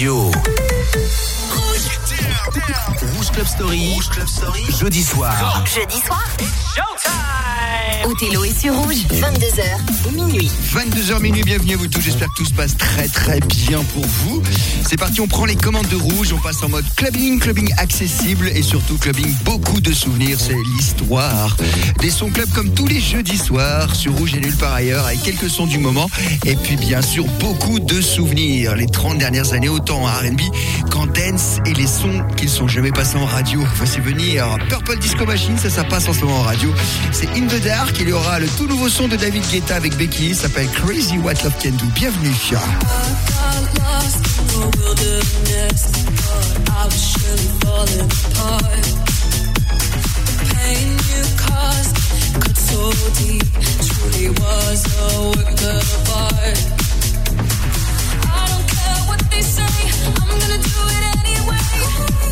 radio. Rouge Club Story. Rouge Club Story. Jeudi soir. Jeudi soir. Othello est sur rouge, 22h minuit. 22h minuit, bienvenue à vous tous. J'espère que tout se passe très très bien pour vous. C'est parti, on prend les commandes de rouge, on passe en mode clubbing, clubbing accessible et surtout clubbing beaucoup de souvenirs. C'est l'histoire des sons club comme tous les jeudis soirs sur rouge et nulle part ailleurs avec quelques sons du moment et puis bien sûr beaucoup de souvenirs. Les 30 dernières années, autant en RB qu'en dance et les sons qui ne sont jamais passés en radio. Voici venir Purple Disco Machine, ça, ça passe en ce moment en radio. C'est In the Dark, il y aura le tout nouveau son de David Guetta avec Becky, ça s'appelle Crazy What Love Can Do. Bienvenue. I'm gonna do it anyway.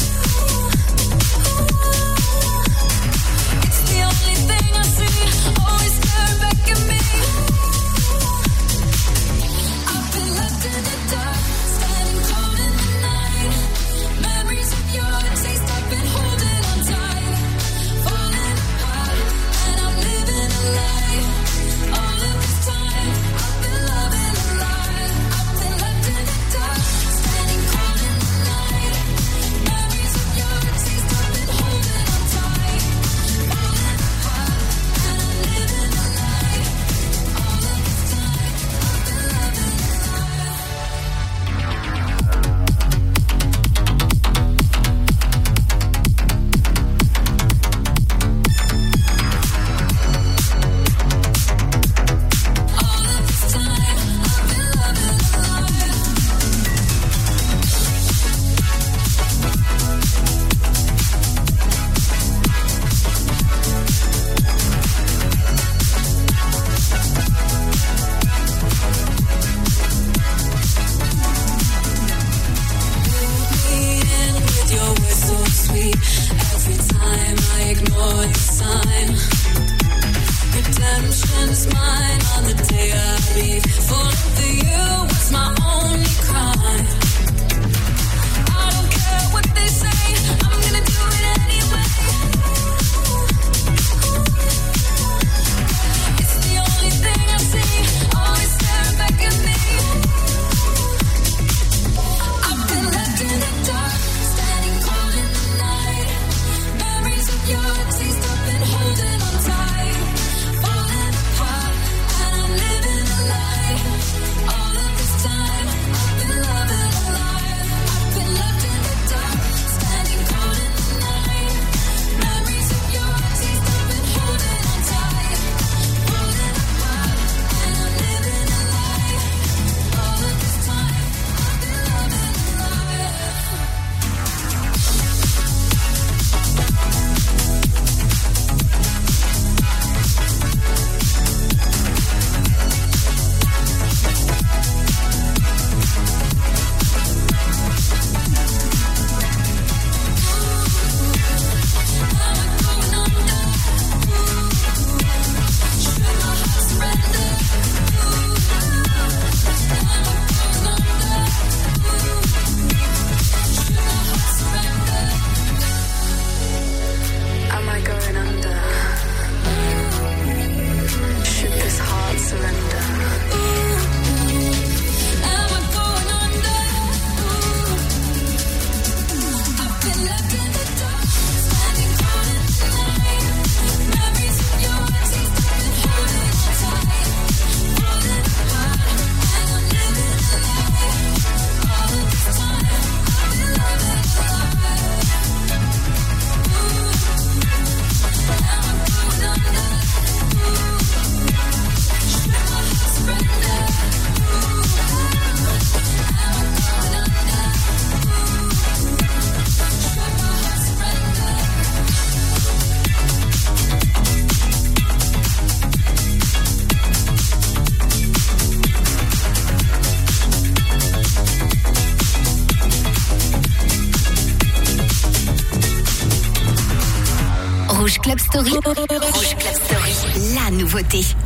Story.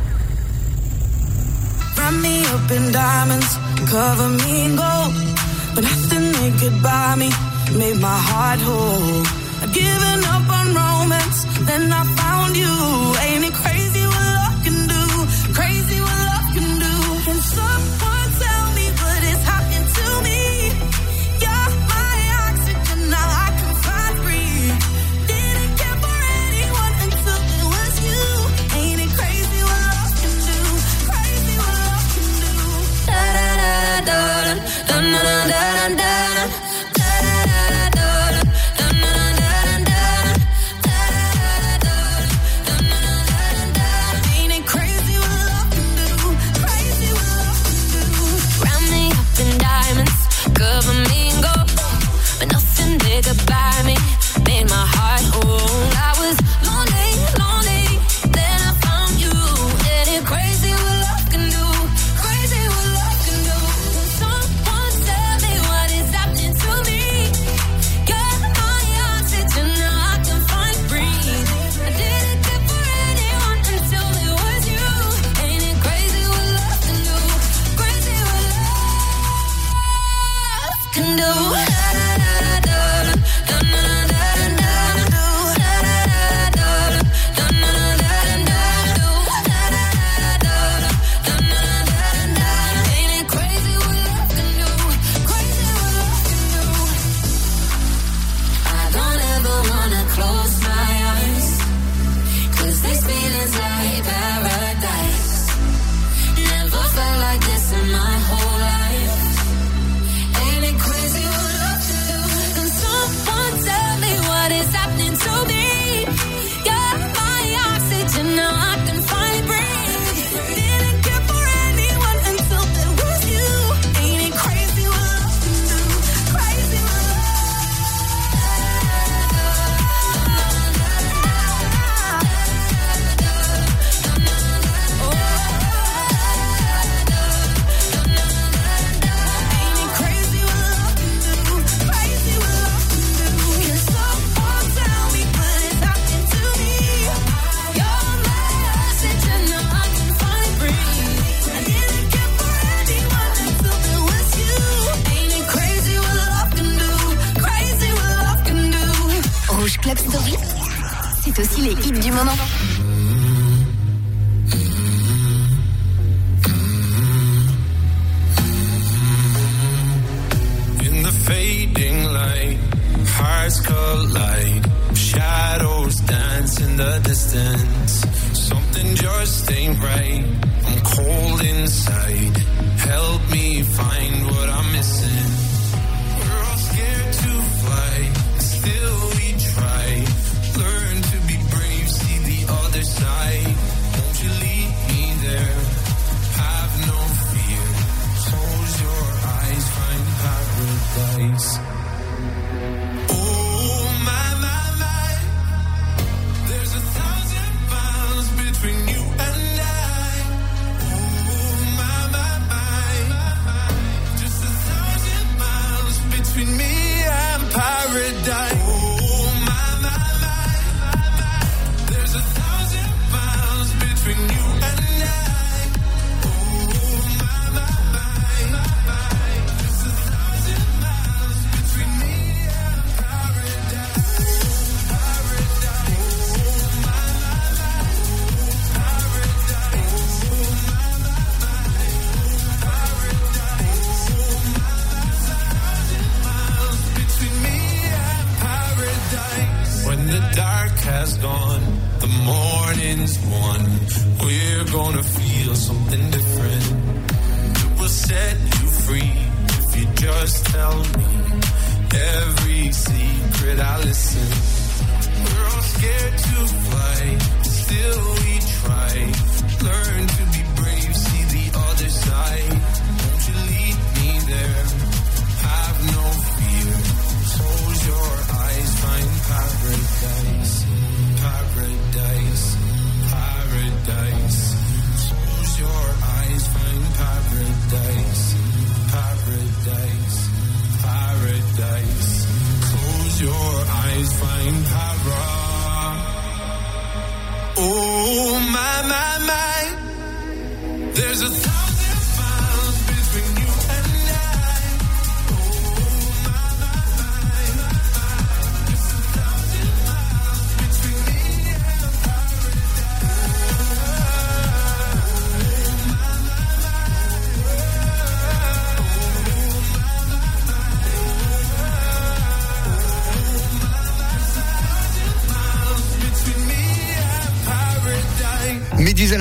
du moment. just tell me every secret I listen. We're all scared to fly, still we try. Learn to be always find power. Oh my my my, there's a. Th-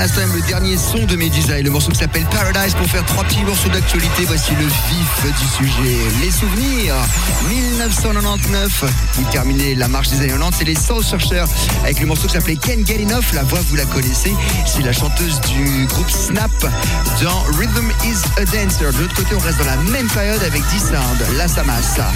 l'instant le dernier son de Medusa et le morceau qui s'appelle Paradise pour faire trois petits morceaux d'actualité. Voici le vif du sujet. Les souvenirs 1999 qui terminait la marche des années 90, c'est les Soul chercheurs. avec le morceau qui s'appelait Ken Get Enough. La voix, vous la connaissez, c'est la chanteuse du groupe Snap dans Rhythm is a Dancer. De l'autre côté, on reste dans la même période avec D-Sound, la Samassa.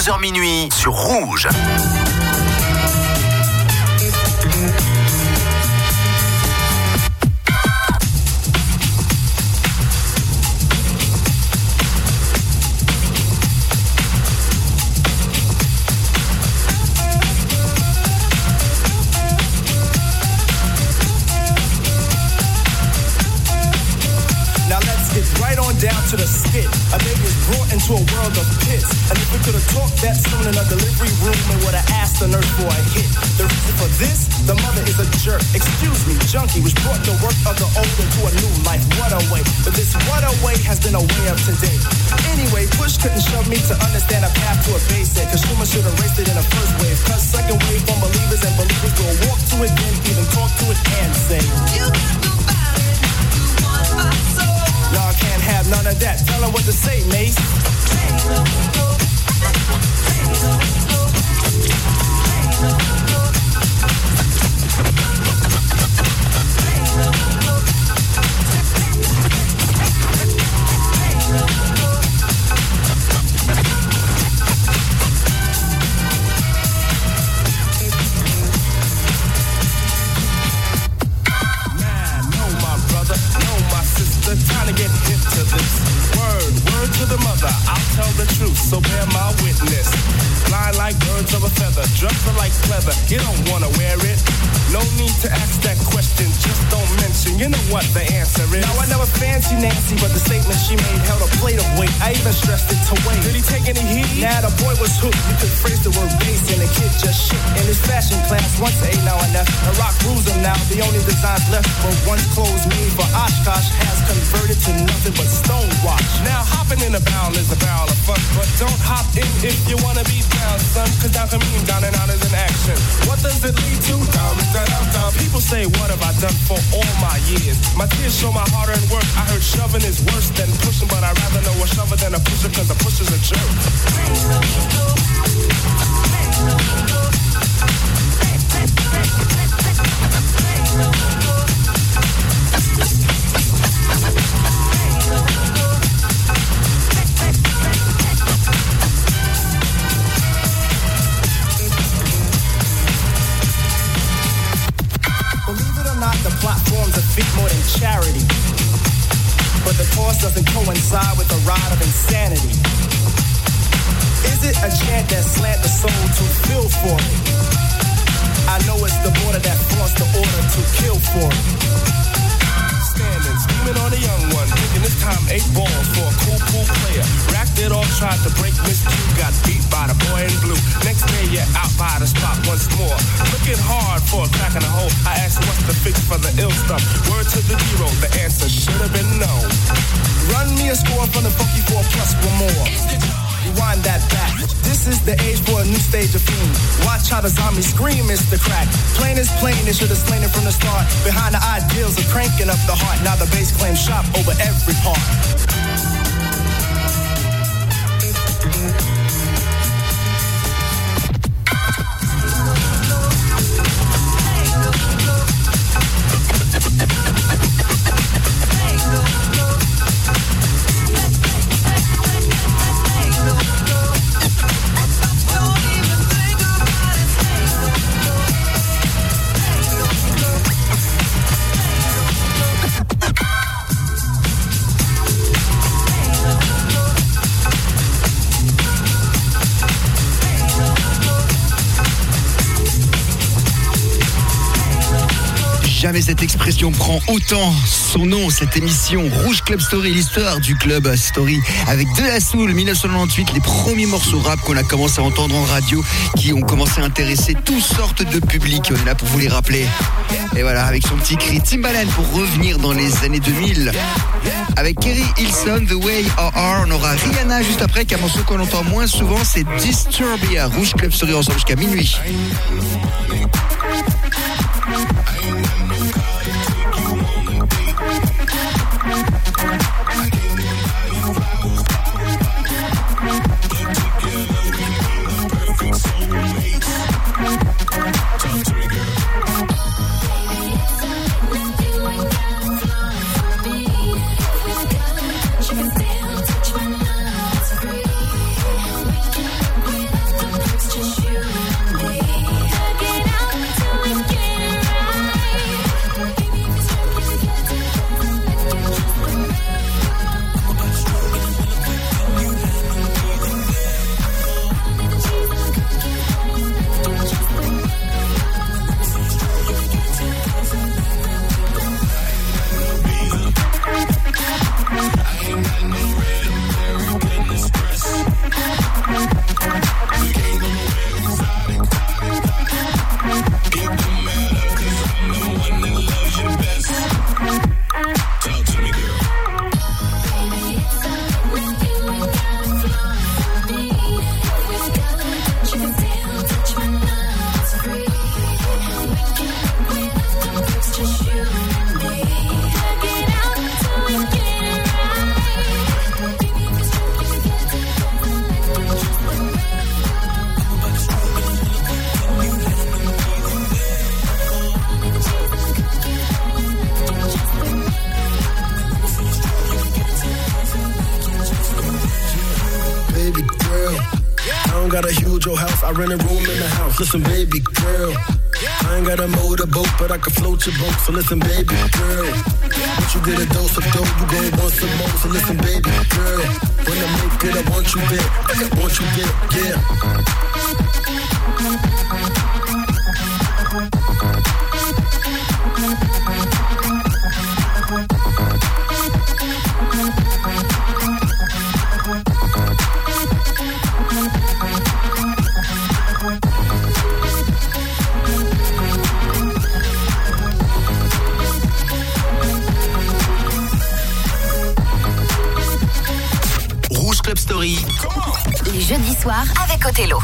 22h minuit sur Rouge. Word to the zero, the answer should have been no. Run me a score from the funky four plus one more. Rewind that back. This is the age for a new stage of fame. Watch how the zombies scream, it's the crack. Plain is plain, it should have slain it from the start. Behind the ideals of cranking up the heart. Now the bass claims shop over every part. cette expression prend autant son nom, cette émission Rouge Club Story, l'histoire du Club Story avec De La Soul, 1998, les premiers morceaux rap qu'on a commencé à entendre en radio, qui ont commencé à intéresser toutes sortes de publics. On est là pour vous les rappeler. Et voilà, avec son petit cri Timbaland pour revenir dans les années 2000. Avec Kerry Hilson, The Way R, on aura Rihanna juste après, qu'un morceau qu'on entend moins souvent, c'est Disturbia. Rouge Club Story ensemble jusqu'à minuit. I rent a room in the house. Listen, baby girl. I ain't got a motorboat, but I can float your boat. So listen, baby girl. Once you get a dose of dope, you gon' want some more. So listen, baby girl. When I make it, I want you there. I want you there, yeah. avec Othello.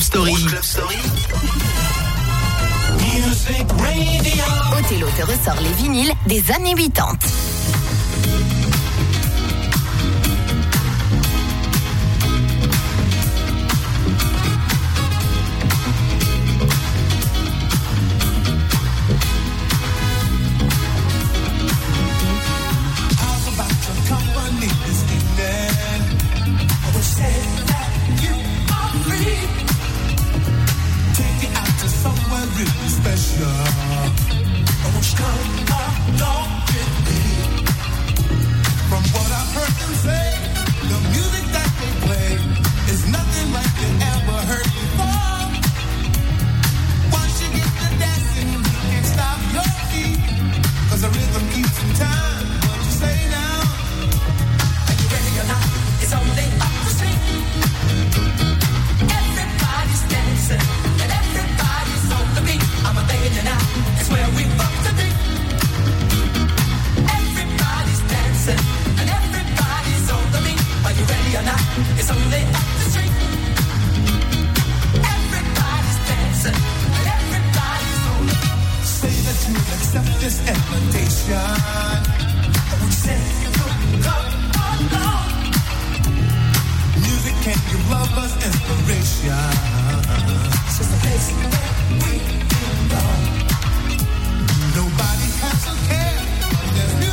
Club Story. Music Radio. Othello te ressort les vinyles des années 80. us inspiration. Nobody has a care.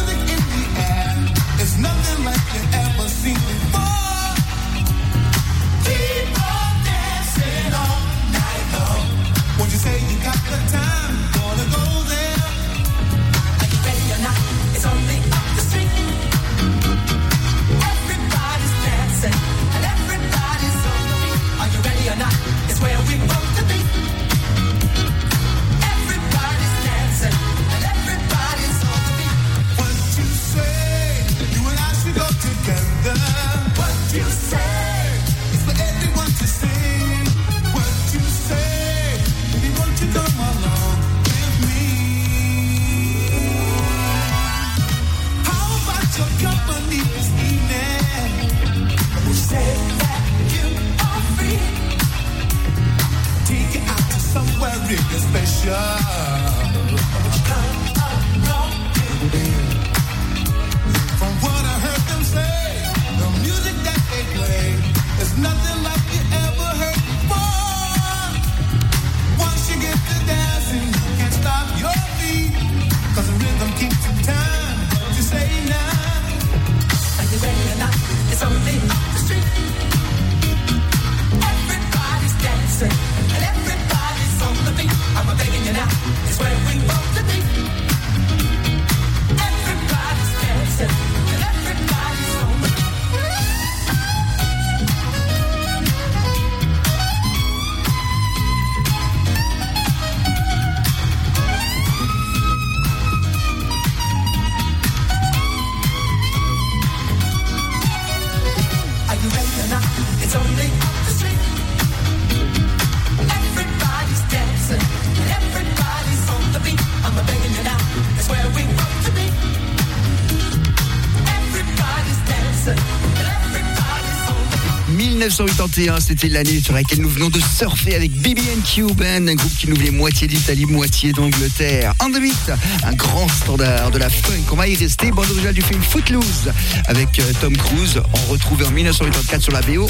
1981, c'était l'année sur laquelle nous venons de surfer avec BB&Q Band, hein, un groupe qui nous vient moitié d'Italie, moitié d'Angleterre. Underbeat, un grand standard de la funk. On va y rester, bande originale du film Footloose avec euh, Tom Cruise. On retrouve en 1984 sur la BO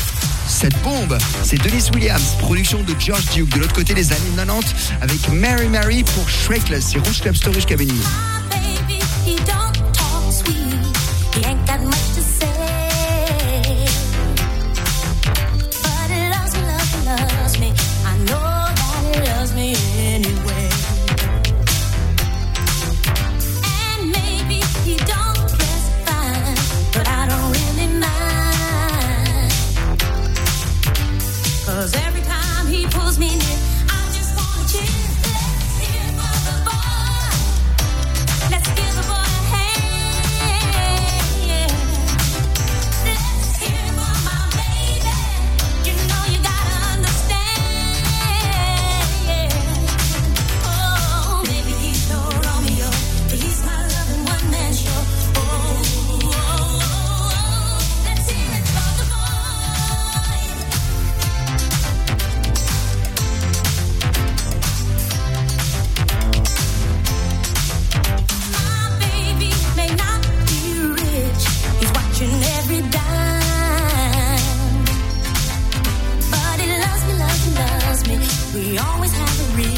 cette bombe. C'est Denise Williams, production de George Duke. De l'autre côté, les années 90 avec Mary Mary pour Shrekless. C'est Rouge Club Story Cavani. We always have a reason.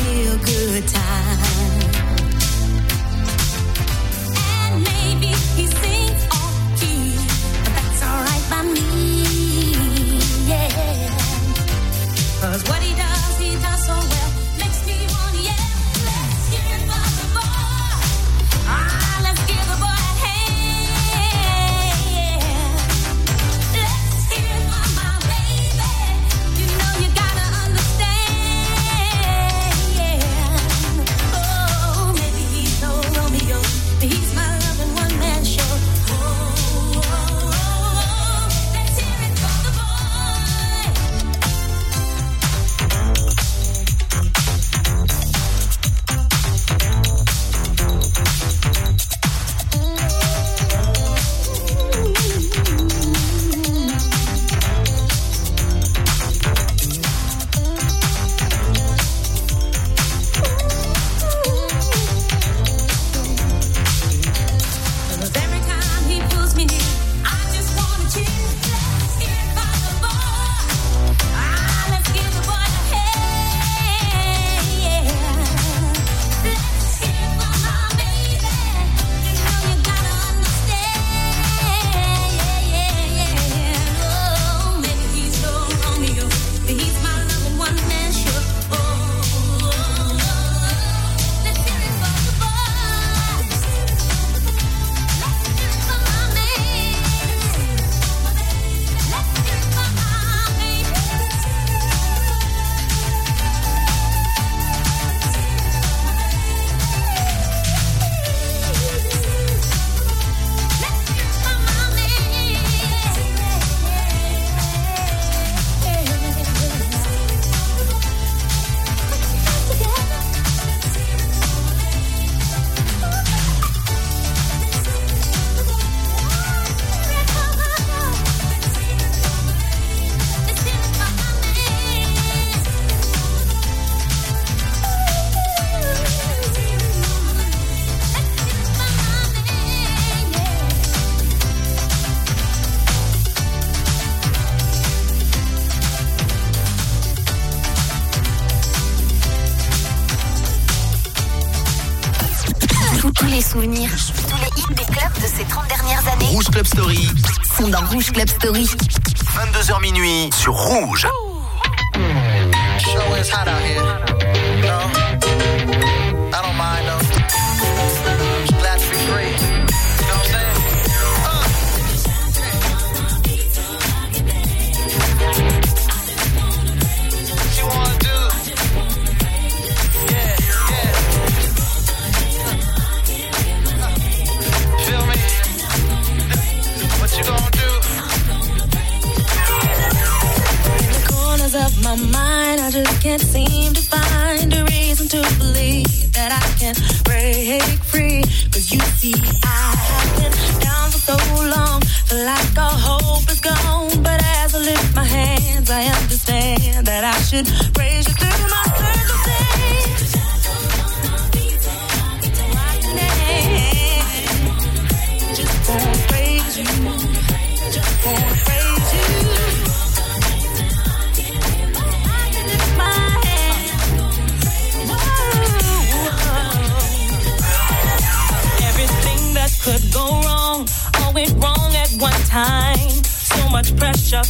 Rouge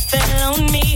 pressure fell on me.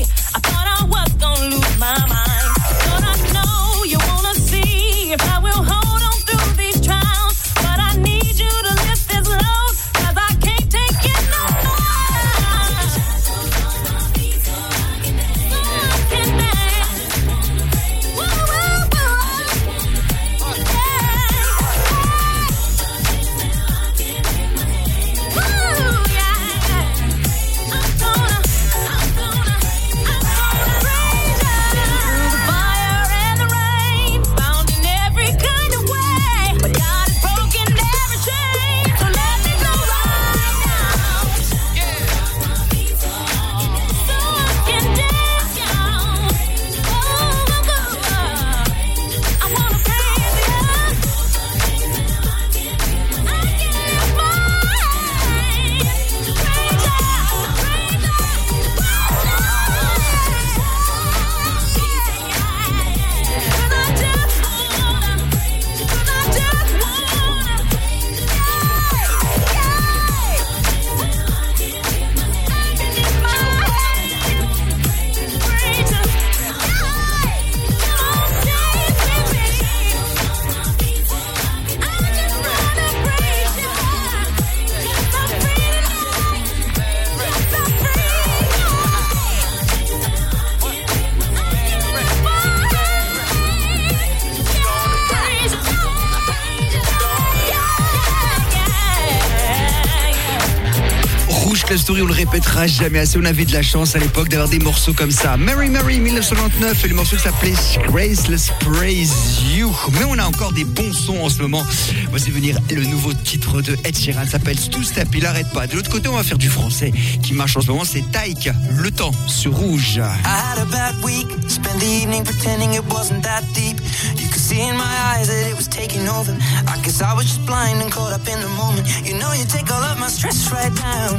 Club Story, on le répétera jamais assez. On avait de la chance à l'époque d'avoir des morceaux comme ça. Mary Mary 1999 et le morceau qui s'appelait Graceless Praise You. Mais on a encore des bons sons en ce moment. Voici venir le nouveau titre de Ed Sheeran, s'appelle Two Step. Il arrête pas. De l'autre côté, on va faire du français qui marche en ce moment. C'est Taïk, le temps sur Rouge. I had a bad week, spent the evening pretending it wasn't that deep. You could see in my eyes that it was taking over. I guess I was just blind and caught up in the moment. You know, you take all of my stress right down.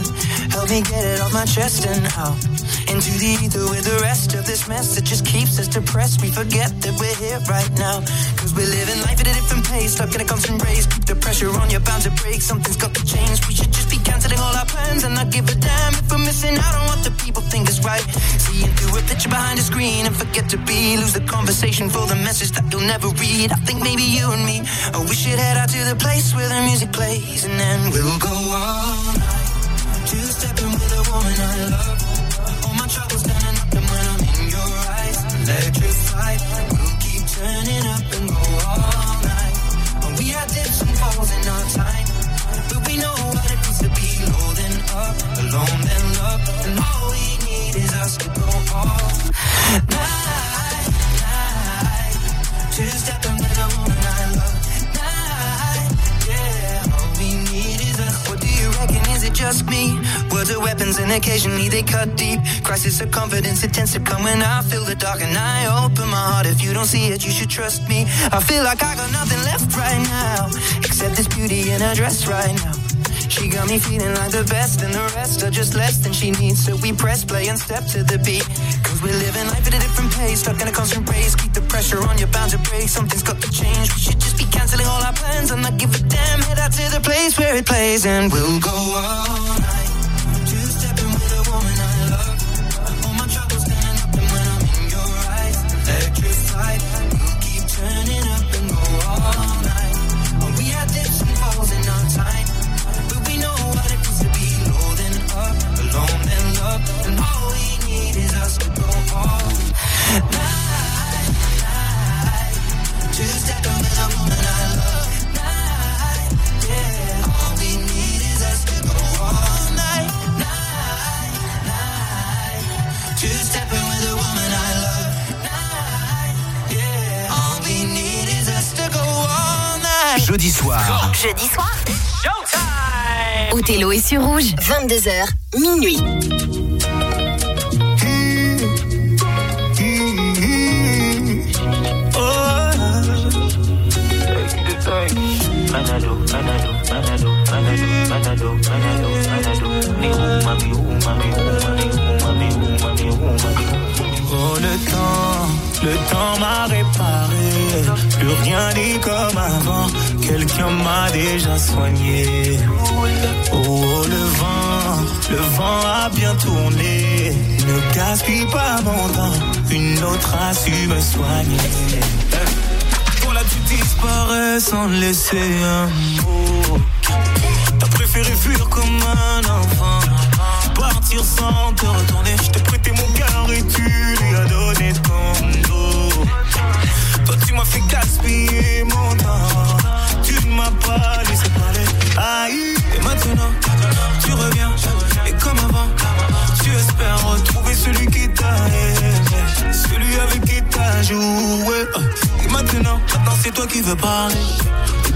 Help me get it off my chest and out. Into the ether with the rest of this mess that just keeps us depressed. We forget that we're here right now. Cause we're living life at a different pace, stuck in a constant race. Keep the pressure on, you're bound to break. Something's got to change. We should just be canceling all our plans and not give a damn if we're missing out on what the people think is right. Seeing through a picture behind a screen and forget to be. Lose the conversation for the message that you'll never read. I think maybe you and me, oh, we should head out to the place where the music plays and then we'll go all night. Two stepping with a woman I love. All my troubles standing up and when I'm in your eyes, electrified. We'll keep turning up and go all night. We had dips and falls in our time, but we know what it means to be low then up, alone then love, and all we need is us to go all night, just me? Words are weapons and occasionally they cut deep. Crisis of confidence, it tends to come when I feel the dark and I open my heart. If you don't see it, you should trust me. I feel like I got nothing left right now, except this beauty in her dress right now. She got me feeling like the best, and the rest are just less than she needs. So we press play and step to the beat. Cause We're living life at a different pace, stuck in a constant race. Pressure on, you're bound to break. Something's got to change. We should just be canceling all our plans and not give a damn. Head out to the place where it plays, and we'll go all night. Two-stepping with a woman Jeudi soir, Jeudi soir. Othello est sur rouge. 22h, minuit. Oh le temps, le temps m'a réparé. Plus rien n'est comme avant. Quelqu'un m'a déjà soigné. Oh, oh, le vent, le vent a bien tourné. Ne gaspille pas mon temps. Une autre a su me soigner. Pour là tu disparais sans laisser un mot. T'as préféré fuir comme un enfant. Partir sans te retourner. Je t'ai prêté mon cœur et tu lui as donné ton dos. Toi, tu m'as fait gaspiller qui veux parler.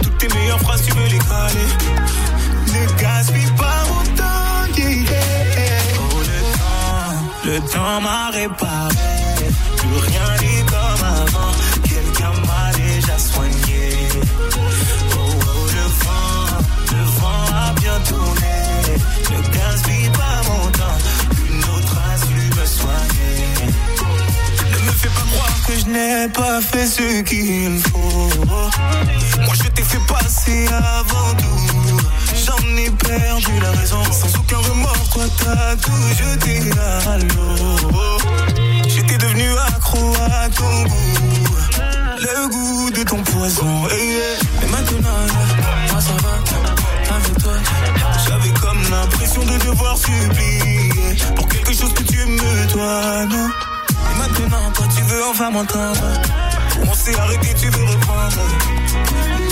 Toutes tes meilleures phrases, tu veux les caler. Ne gaspille pas mon temps. Oh, le temps, le temps m'a réparé. Plus rien que je n'ai pas fait ce qu'il faut. Moi je t'ai fait passer avant tout. J'en ai perdu la raison. Sans aucun remords, toi t'as tout jeté à l'eau. J'étais devenu accro à ton goût. Le goût de ton poison. Et, et maintenant, yeah, moi ça va. Avec toi, j'avais comme l'impression de devoir supplier pour quelque chose que tu me dois, non? Maintenant, toi tu veux enfin m'entendre. On s'est arrêté, tu veux reprendre.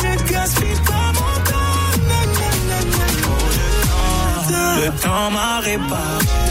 Ne gaspille pas mon temps. Oh, le temps, Le temps.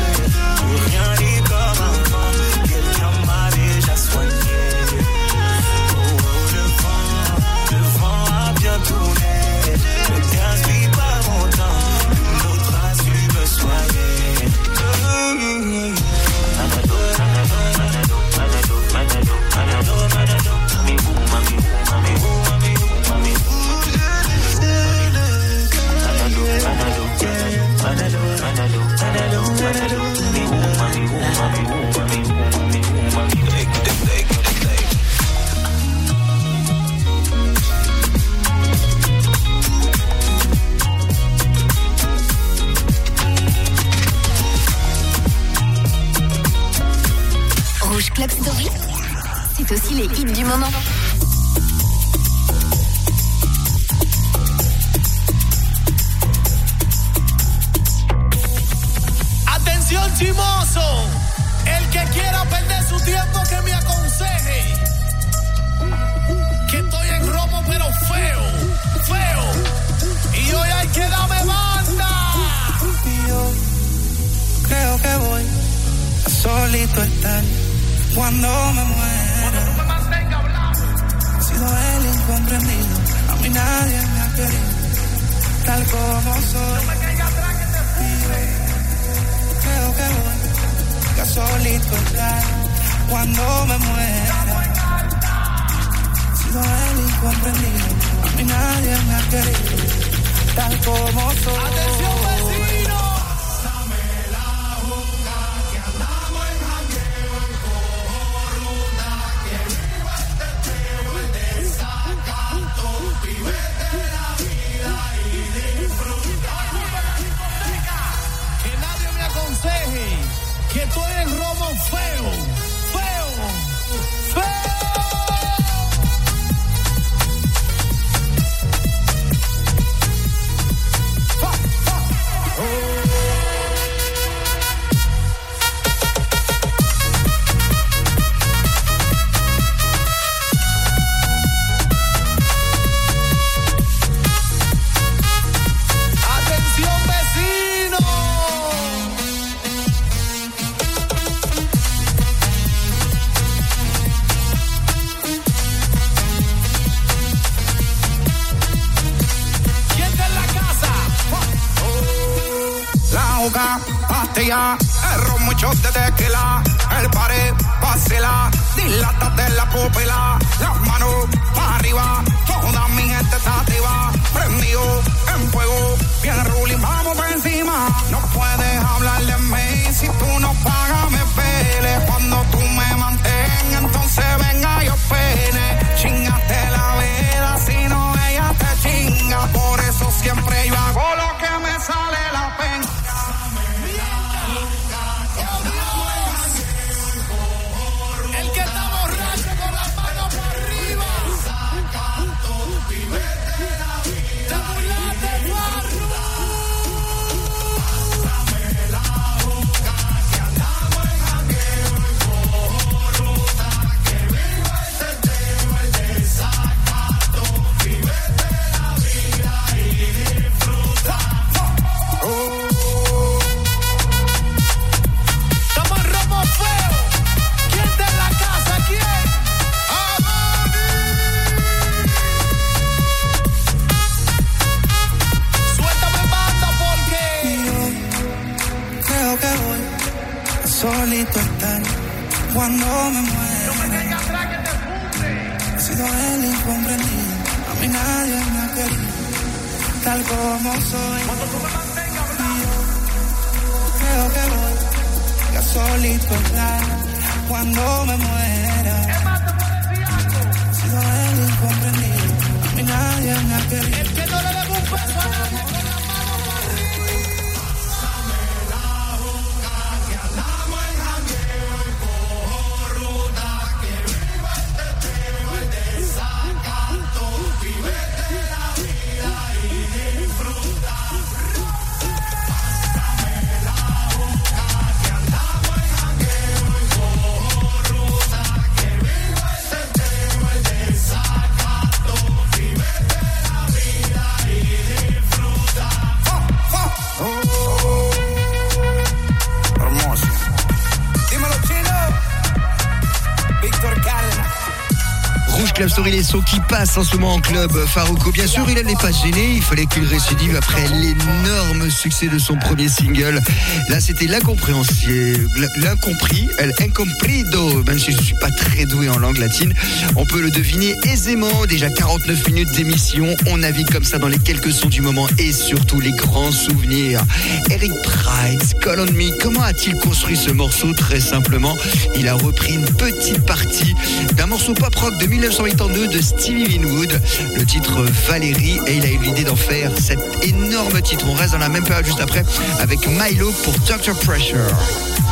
Cuando me muera. He sido el incomprendido, a mí nadie me ha querido. el que no le debe un peso a Club Story, les sons qui passent en ce moment en club. Farouko, bien sûr, il n'allait pas gêner. Il fallait qu'il récidive après l'énorme succès de son premier single. Là, c'était l'incompréhensible, l'incompris, el incomprido. Même si je ne suis pas très doué en langue latine, on peut le deviner aisément. Déjà 49 minutes d'émission. On navigue comme ça dans les quelques sons du moment et surtout les grands souvenirs. Eric Price, Call on Me. Comment a-t-il construit ce morceau? Très simplement, il a repris une petite partie d'un morceau pop rock de 1982 de Stevie Winwood, le titre Valérie, et il a eu l'idée d'en faire cet énorme titre. On reste dans la même période juste après avec Milo pour Dr. Pressure.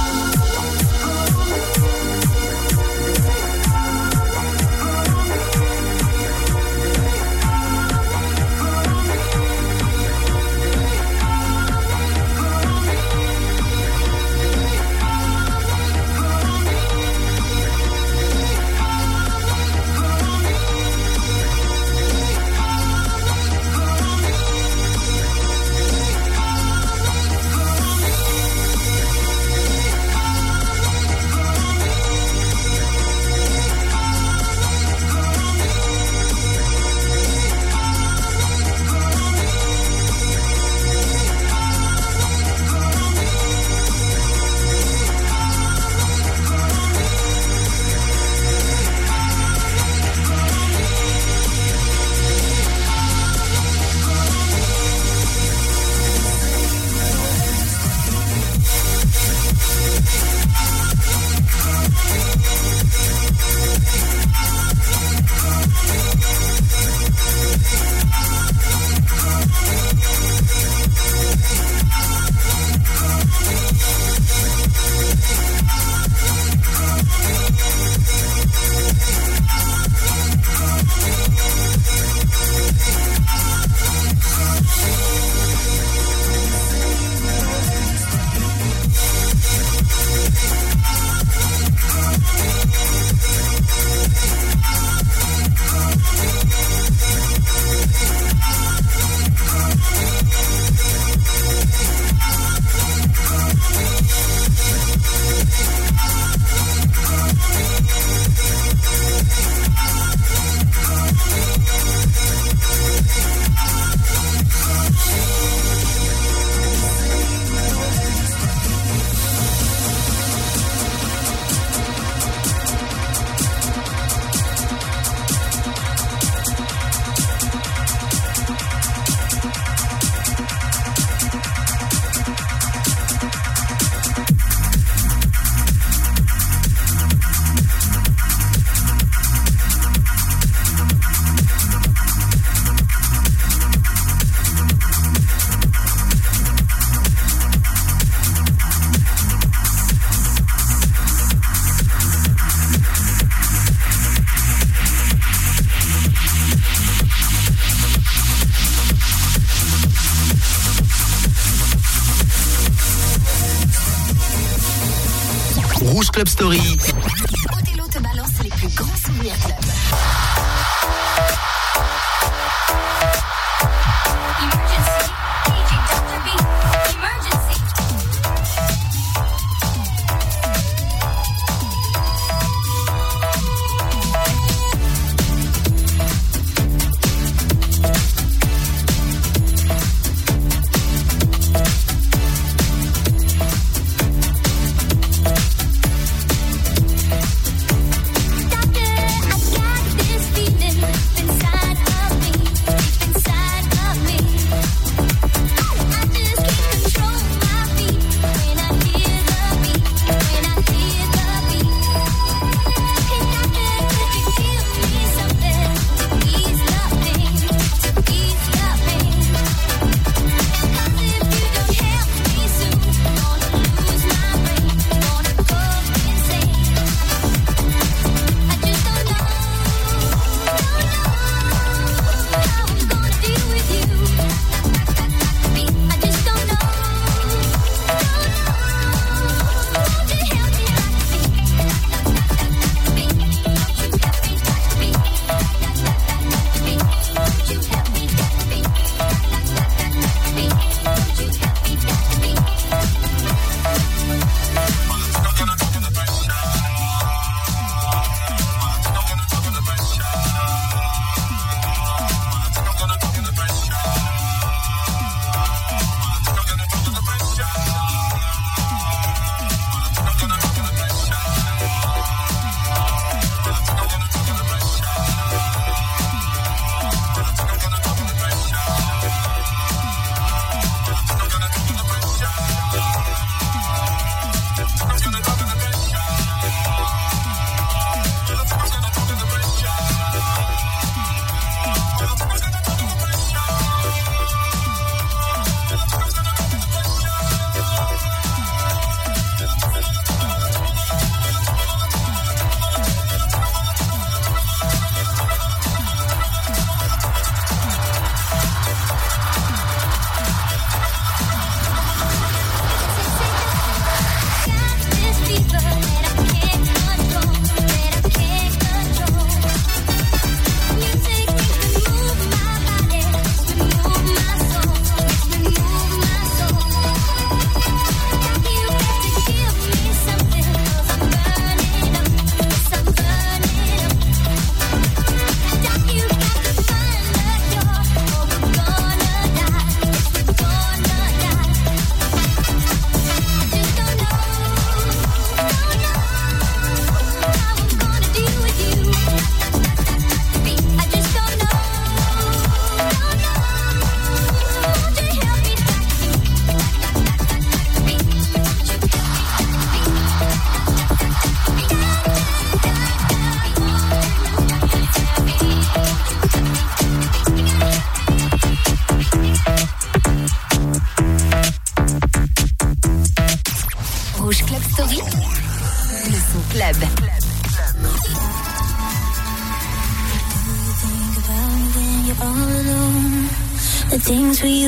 Story.